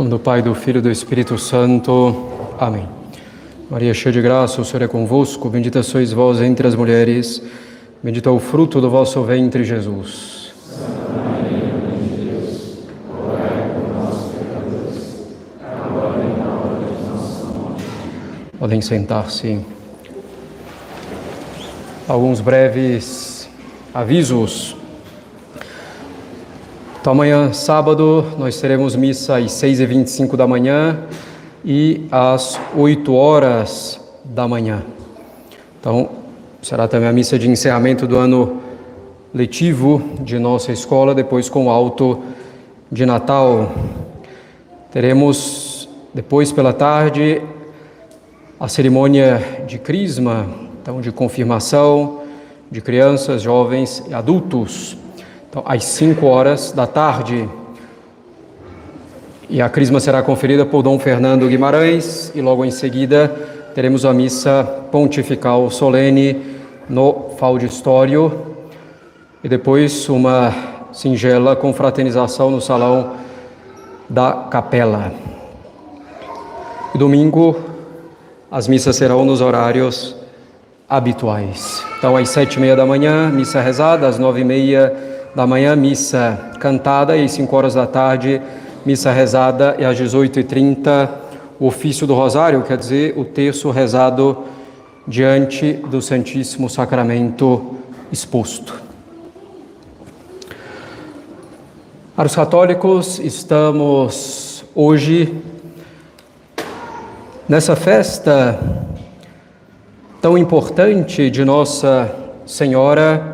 nome do Pai, do Filho e do Espírito Santo. Amém. Maria, cheia de graça, o Senhor é convosco. Bendita sois vós entre as mulheres. Bendito é o fruto do vosso ventre, Jesus. Santa Maria, Mãe de Deus, por nós, pecadores, agora e na hora de nossa morte. Podem sentar-se. Alguns breves avisos. Então, amanhã, sábado, nós teremos missa às 6h25 da manhã e às 8 horas da manhã. Então, será também a missa de encerramento do ano letivo de nossa escola, depois com o alto de Natal. Teremos, depois pela tarde, a cerimônia de crisma, então de confirmação de crianças, jovens e adultos. Então, às 5 horas da tarde. E a crisma será conferida por Dom Fernando Guimarães e logo em seguida teremos a missa pontifical solene no Faudistório e depois uma singela confraternização no salão da capela. E domingo as missas serão nos horários habituais. Então, às sete e meia da manhã, missa rezada, às nove e meia da manhã, missa cantada, e às 5 horas da tarde, missa rezada, e às 18h30, o ofício do rosário, quer dizer, o terço rezado diante do Santíssimo Sacramento exposto. Para os católicos, estamos hoje nessa festa tão importante de Nossa Senhora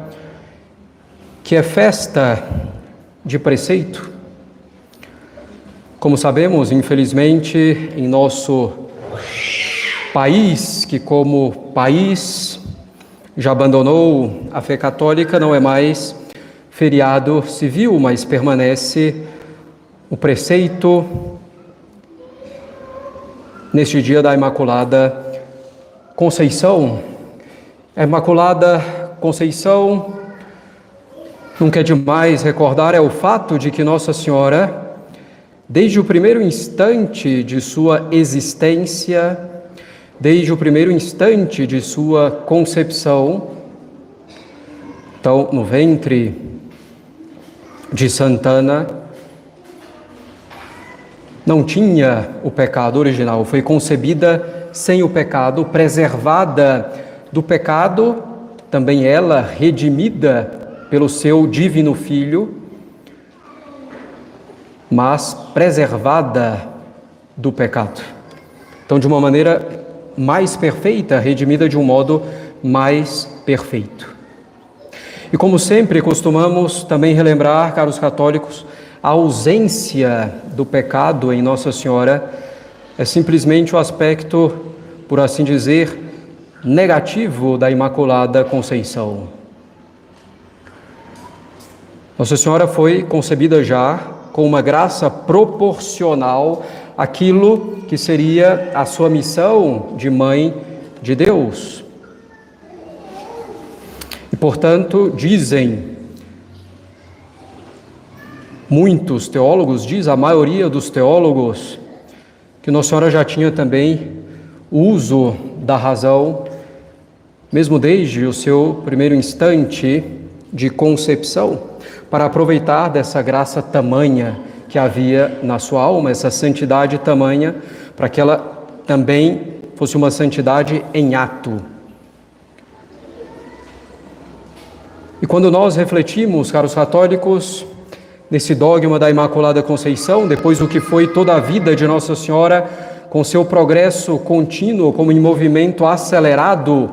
que é festa de preceito. Como sabemos, infelizmente, em nosso país, que como país já abandonou a fé católica, não é mais feriado civil, mas permanece o preceito neste dia da Imaculada Conceição. A Imaculada Conceição Nunca é demais recordar é o fato de que Nossa Senhora, desde o primeiro instante de sua existência, desde o primeiro instante de sua concepção, então no ventre de Santana, não tinha o pecado original, foi concebida sem o pecado, preservada do pecado, também ela redimida pelo seu divino Filho, mas preservada do pecado. Então, de uma maneira mais perfeita, redimida de um modo mais perfeito. E como sempre costumamos também relembrar, caros católicos, a ausência do pecado em Nossa Senhora é simplesmente o aspecto, por assim dizer, negativo da Imaculada Conceição. Nossa Senhora foi concebida já com uma graça proporcional àquilo que seria a sua missão de mãe de Deus. E, portanto, dizem muitos teólogos, diz a maioria dos teólogos, que Nossa Senhora já tinha também uso da razão, mesmo desde o seu primeiro instante de concepção para aproveitar dessa graça tamanha que havia na sua alma, essa santidade tamanha, para que ela também fosse uma santidade em ato. E quando nós refletimos, caros católicos, nesse dogma da Imaculada Conceição, depois do que foi toda a vida de Nossa Senhora, com seu progresso contínuo, como em movimento acelerado,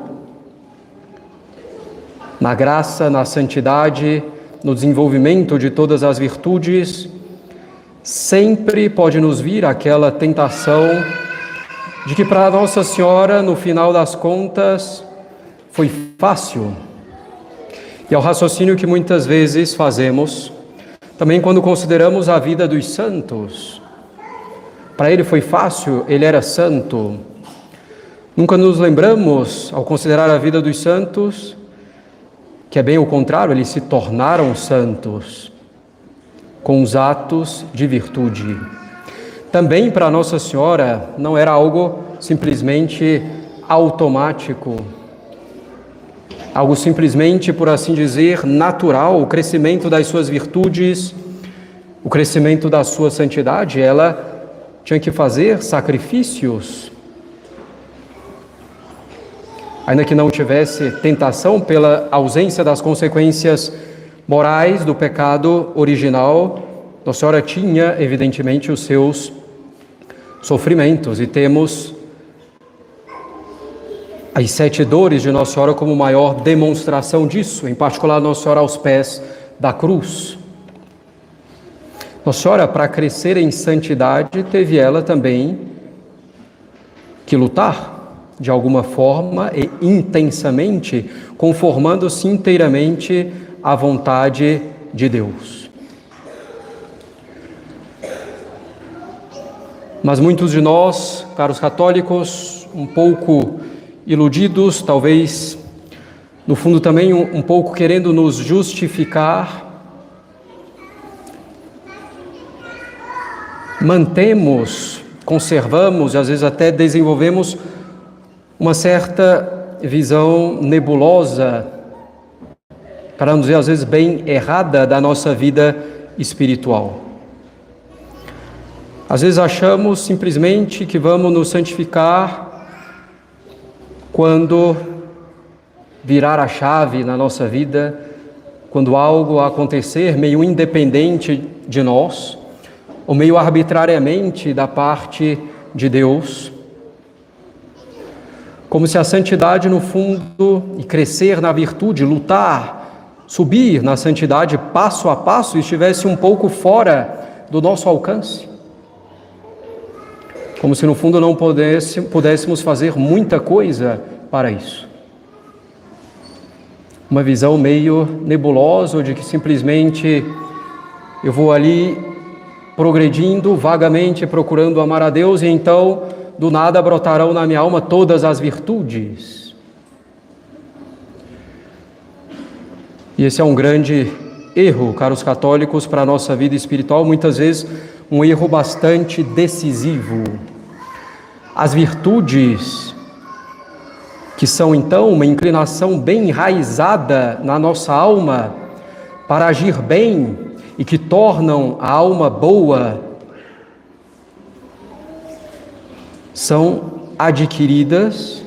na graça, na santidade, no desenvolvimento de todas as virtudes, sempre pode nos vir aquela tentação de que para Nossa Senhora, no final das contas, foi fácil. E é o raciocínio que muitas vezes fazemos, também quando consideramos a vida dos santos. Para ele foi fácil, ele era santo. Nunca nos lembramos, ao considerar a vida dos santos, que é bem o contrário, eles se tornaram santos com os atos de virtude. também para Nossa Senhora não era algo simplesmente automático, algo simplesmente, por assim dizer, natural, o crescimento das suas virtudes, o crescimento da sua santidade, ela tinha que fazer sacrifícios. Ainda que não tivesse tentação pela ausência das consequências morais do pecado original, Nossa Senhora tinha, evidentemente, os seus sofrimentos e temos as sete dores de Nossa Senhora como maior demonstração disso, em particular Nossa Senhora aos pés da cruz. Nossa Senhora, para crescer em santidade, teve ela também que lutar de alguma forma e intensamente, conformando-se inteiramente à vontade de Deus. Mas muitos de nós, caros católicos, um pouco iludidos, talvez no fundo também um, um pouco querendo nos justificar, mantemos, conservamos e às vezes até desenvolvemos uma certa visão nebulosa, para não dizer às vezes bem errada da nossa vida espiritual. Às vezes achamos simplesmente que vamos nos santificar quando virar a chave na nossa vida, quando algo acontecer meio independente de nós, ou meio arbitrariamente da parte de Deus. Como se a santidade, no fundo, e crescer na virtude, lutar, subir na santidade passo a passo, estivesse um pouco fora do nosso alcance como se no fundo não pudesse, pudéssemos fazer muita coisa para isso. Uma visão meio nebulosa de que simplesmente eu vou ali progredindo vagamente procurando amar a Deus e então do nada brotarão na minha alma todas as virtudes. E esse é um grande erro, caros católicos, para a nossa vida espiritual, muitas vezes um erro bastante decisivo. As virtudes, que são então uma inclinação bem enraizada na nossa alma para agir bem e que tornam a alma boa, são adquiridas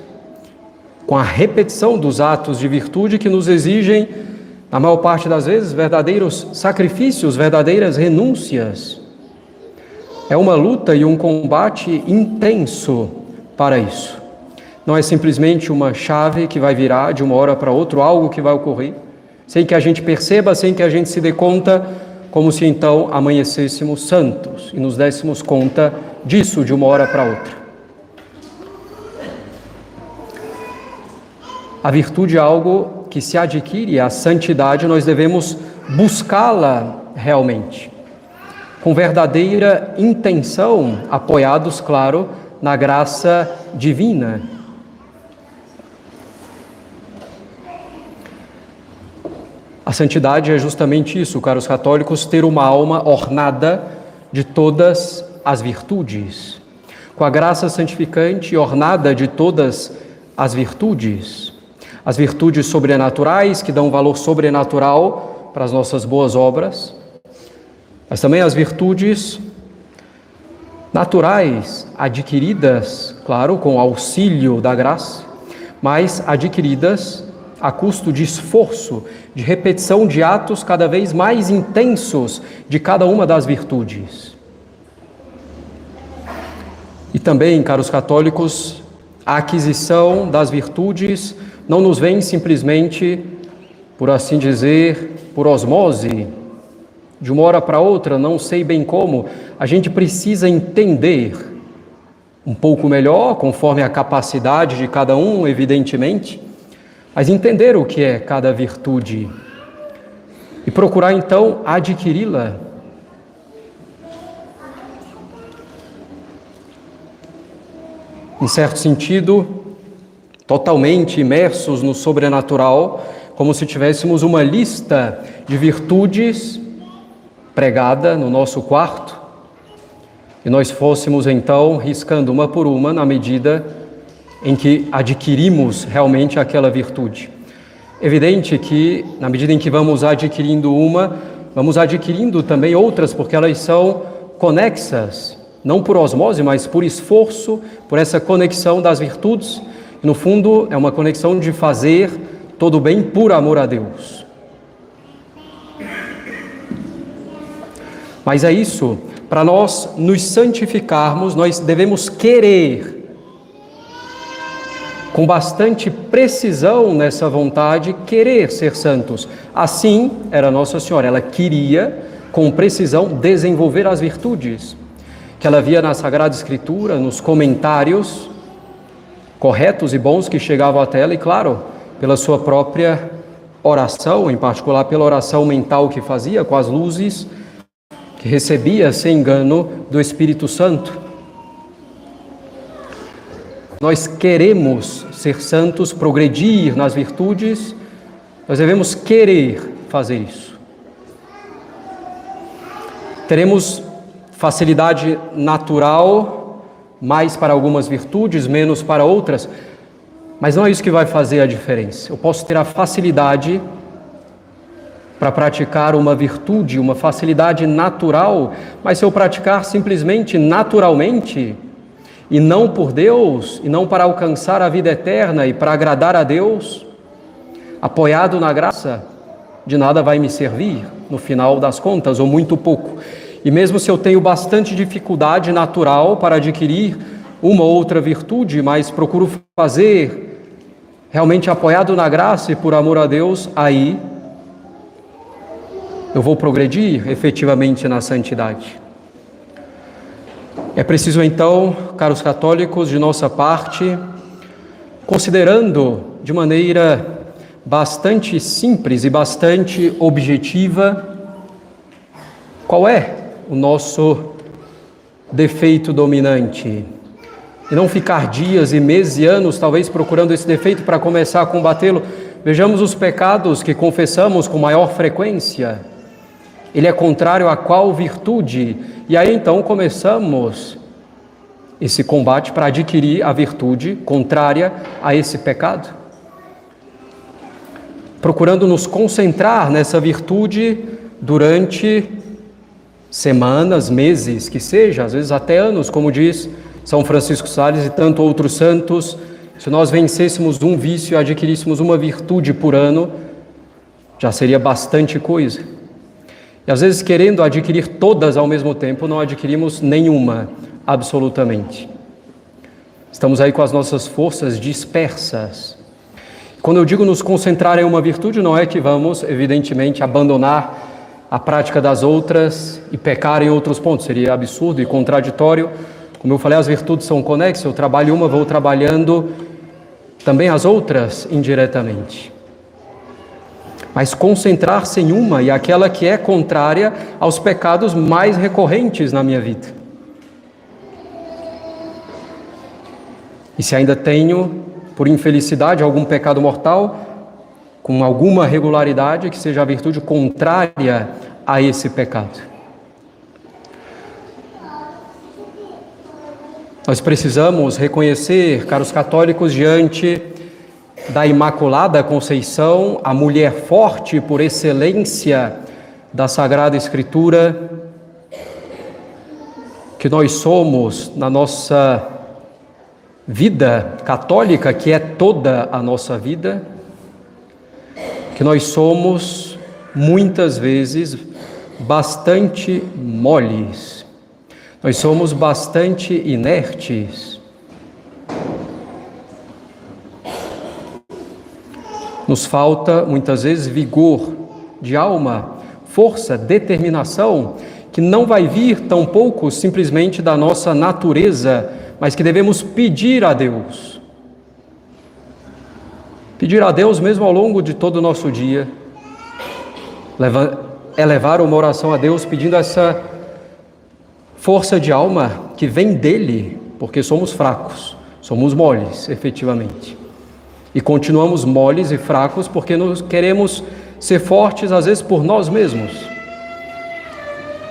com a repetição dos atos de virtude que nos exigem, na maior parte das vezes, verdadeiros sacrifícios, verdadeiras renúncias. É uma luta e um combate intenso para isso. Não é simplesmente uma chave que vai virar de uma hora para outra, algo que vai ocorrer, sem que a gente perceba, sem que a gente se dê conta, como se então amanhecêssemos santos e nos dessemos conta disso de uma hora para outra. A virtude é algo que se adquire, a santidade nós devemos buscá-la realmente. Com verdadeira intenção, apoiados, claro, na graça divina. A santidade é justamente isso, caros católicos, ter uma alma ornada de todas as virtudes, com a graça santificante ornada de todas as virtudes, as virtudes sobrenaturais que dão valor sobrenatural para as nossas boas obras, mas também as virtudes naturais, adquiridas, claro, com auxílio da graça, mas adquiridas a custo de esforço, de repetição de atos cada vez mais intensos de cada uma das virtudes. E também, caros católicos, a aquisição das virtudes não nos vem simplesmente, por assim dizer, por osmose, de uma hora para outra, não sei bem como, a gente precisa entender um pouco melhor, conforme a capacidade de cada um, evidentemente, mas entender o que é cada virtude e procurar então adquiri-la. Em certo sentido, totalmente imersos no sobrenatural, como se tivéssemos uma lista de virtudes pregada no nosso quarto e nós fôssemos então riscando uma por uma na medida em que adquirimos realmente aquela virtude. Evidente que, na medida em que vamos adquirindo uma, vamos adquirindo também outras, porque elas são conexas, não por osmose, mas por esforço, por essa conexão das virtudes. No fundo, é uma conexão de fazer todo bem por amor a Deus. Mas é isso, para nós nos santificarmos, nós devemos querer com bastante precisão nessa vontade, querer ser santos. Assim era Nossa Senhora, ela queria, com precisão, desenvolver as virtudes que ela via na Sagrada Escritura, nos comentários corretos e bons que chegavam até ela, e claro, pela sua própria oração, em particular pela oração mental que fazia com as luzes que recebia sem engano do Espírito Santo. Nós queremos ser santos, progredir nas virtudes, nós devemos querer fazer isso. Teremos facilidade natural, mais para algumas virtudes, menos para outras, mas não é isso que vai fazer a diferença. Eu posso ter a facilidade para praticar uma virtude, uma facilidade natural, mas se eu praticar simplesmente naturalmente, e não por Deus, e não para alcançar a vida eterna e para agradar a Deus, apoiado na graça, de nada vai me servir no final das contas, ou muito pouco. E mesmo se eu tenho bastante dificuldade natural para adquirir uma ou outra virtude, mas procuro fazer realmente apoiado na graça e por amor a Deus, aí eu vou progredir efetivamente na santidade. É preciso então, caros católicos, de nossa parte, considerando de maneira bastante simples e bastante objetiva, qual é o nosso defeito dominante. E não ficar dias e meses e anos, talvez, procurando esse defeito para começar a combatê-lo. Vejamos os pecados que confessamos com maior frequência. Ele é contrário a qual virtude? E aí então começamos esse combate para adquirir a virtude contrária a esse pecado. Procurando nos concentrar nessa virtude durante semanas, meses, que seja, às vezes até anos, como diz São Francisco Sales e tanto outros santos. Se nós vencêssemos um vício e adquiríssemos uma virtude por ano, já seria bastante coisa. E às vezes, querendo adquirir todas ao mesmo tempo, não adquirimos nenhuma, absolutamente. Estamos aí com as nossas forças dispersas. Quando eu digo nos concentrar em uma virtude, não é que vamos, evidentemente, abandonar a prática das outras e pecar em outros pontos, seria absurdo e contraditório. Como eu falei, as virtudes são conexas, eu trabalho uma, vou trabalhando também as outras indiretamente mas concentrar-se em uma e aquela que é contrária aos pecados mais recorrentes na minha vida. E se ainda tenho, por infelicidade, algum pecado mortal, com alguma regularidade, que seja a virtude contrária a esse pecado. Nós precisamos reconhecer, caros católicos, diante da Imaculada Conceição, a mulher forte por excelência da Sagrada Escritura, que nós somos na nossa vida católica, que é toda a nossa vida, que nós somos muitas vezes bastante moles, nós somos bastante inertes Nos falta muitas vezes vigor de alma, força, determinação, que não vai vir tão pouco simplesmente da nossa natureza, mas que devemos pedir a Deus. Pedir a Deus mesmo ao longo de todo o nosso dia. Elevar uma oração a Deus pedindo essa força de alma que vem dele, porque somos fracos, somos moles, efetivamente. E continuamos moles e fracos porque nós queremos ser fortes, às vezes, por nós mesmos.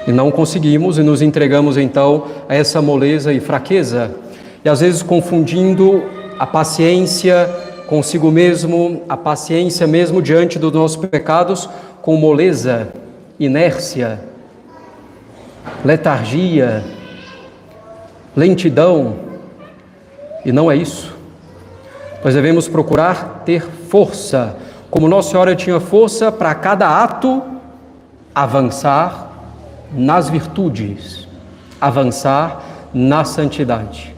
E não conseguimos e nos entregamos então a essa moleza e fraqueza. E às vezes confundindo a paciência consigo mesmo, a paciência mesmo diante dos nossos pecados, com moleza, inércia, letargia, lentidão. E não é isso. Nós devemos procurar ter força, como Nossa Senhora tinha força para cada ato avançar nas virtudes, avançar na santidade.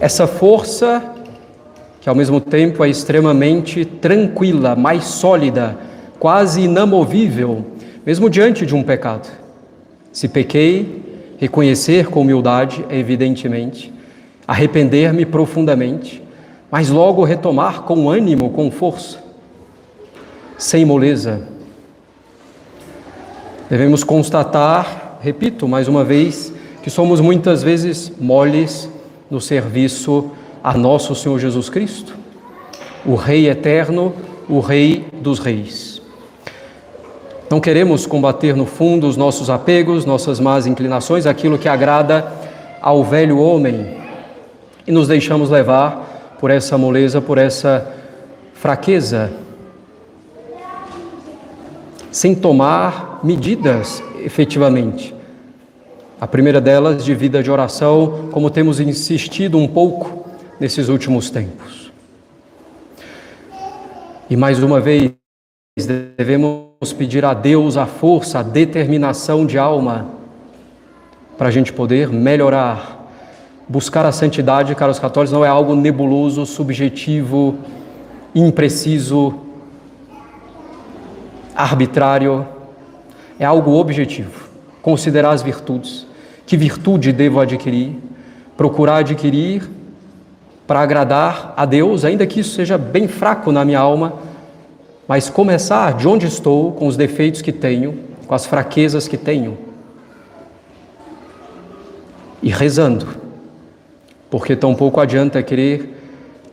Essa força, que ao mesmo tempo é extremamente tranquila, mais sólida, quase inamovível, mesmo diante de um pecado. Se pequei, reconhecer com humildade, evidentemente, arrepender-me profundamente, mas logo retomar com ânimo, com força, sem moleza. Devemos constatar, repito mais uma vez, que somos muitas vezes moles no serviço a nosso Senhor Jesus Cristo, o Rei eterno, o Rei dos Reis. Não queremos combater no fundo os nossos apegos, nossas más inclinações, aquilo que agrada ao velho homem, e nos deixamos levar por essa moleza, por essa fraqueza, sem tomar medidas efetivamente. A primeira delas de vida de oração, como temos insistido um pouco nesses últimos tempos. E mais uma vez, devemos pedir a Deus a força, a determinação de alma, para a gente poder melhorar. Buscar a santidade, caros católicos, não é algo nebuloso, subjetivo, impreciso, arbitrário, é algo objetivo. Considerar as virtudes. Que virtude devo adquirir? Procurar adquirir para agradar a Deus, ainda que isso seja bem fraco na minha alma, mas começar de onde estou, com os defeitos que tenho, com as fraquezas que tenho, e rezando, porque tão pouco adianta querer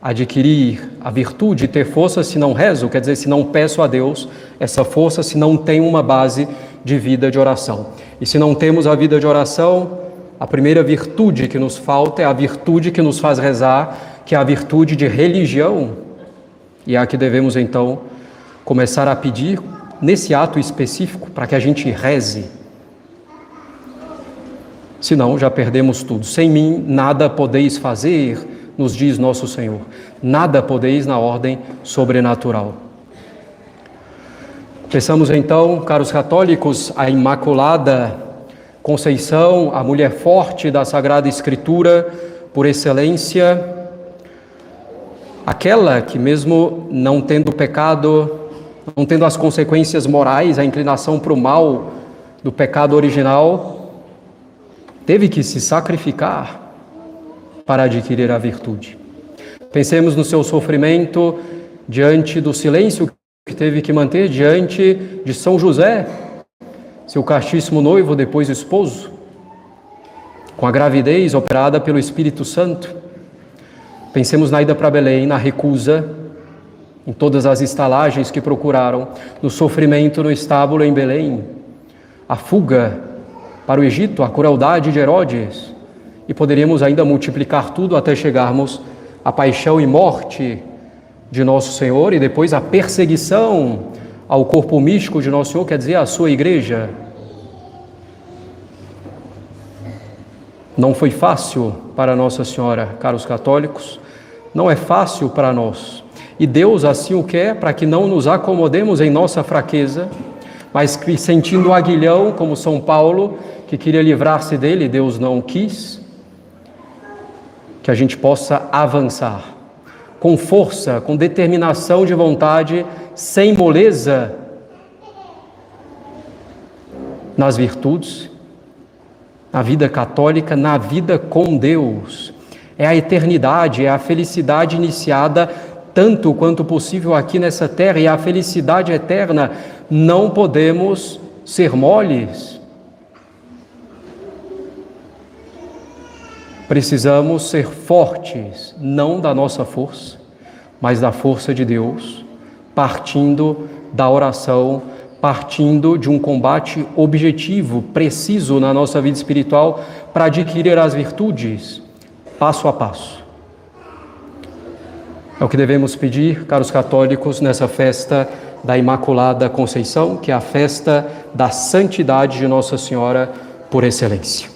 adquirir a virtude e ter força se não rezo, quer dizer, se não peço a Deus essa força, se não tenho uma base de vida de oração. E se não temos a vida de oração, a primeira virtude que nos falta é a virtude que nos faz rezar, que é a virtude de religião. E é a que devemos então começar a pedir nesse ato específico para que a gente reze. Senão já perdemos tudo. Sem mim nada podeis fazer, nos diz nosso Senhor. Nada podeis na ordem sobrenatural. Peçamos então, caros católicos, a Imaculada Conceição, a mulher forte da Sagrada Escritura, por excelência, aquela que, mesmo não tendo pecado, não tendo as consequências morais, a inclinação para o mal do pecado original, teve que se sacrificar para adquirir a virtude. Pensemos no seu sofrimento diante do silêncio que teve que manter diante de São José, seu castíssimo noivo, depois esposo, com a gravidez operada pelo Espírito Santo. Pensemos na ida para Belém, na recusa, em todas as estalagens que procuraram, no sofrimento no estábulo em Belém, a fuga para o Egito, a crueldade de Herodes, e poderíamos ainda multiplicar tudo até chegarmos à paixão e morte de Nosso Senhor e depois a perseguição ao corpo místico de Nosso Senhor, quer dizer, à sua igreja. Não foi fácil para Nossa Senhora, caros católicos, não é fácil para nós. E Deus assim o quer para que não nos acomodemos em nossa fraqueza, mas que sentindo o aguilhão, como São Paulo, que queria livrar-se dele, Deus não quis, que a gente possa avançar com força, com determinação de vontade, sem moleza nas virtudes, na vida católica, na vida com Deus. É a eternidade, é a felicidade iniciada tanto quanto possível aqui nessa terra e a felicidade eterna. Não podemos ser moles. Precisamos ser fortes, não da nossa força, mas da força de Deus, partindo da oração, partindo de um combate objetivo, preciso na nossa vida espiritual para adquirir as virtudes passo a passo. É o que devemos pedir, caros católicos, nessa festa da Imaculada Conceição, que é a festa da santidade de Nossa Senhora por excelência.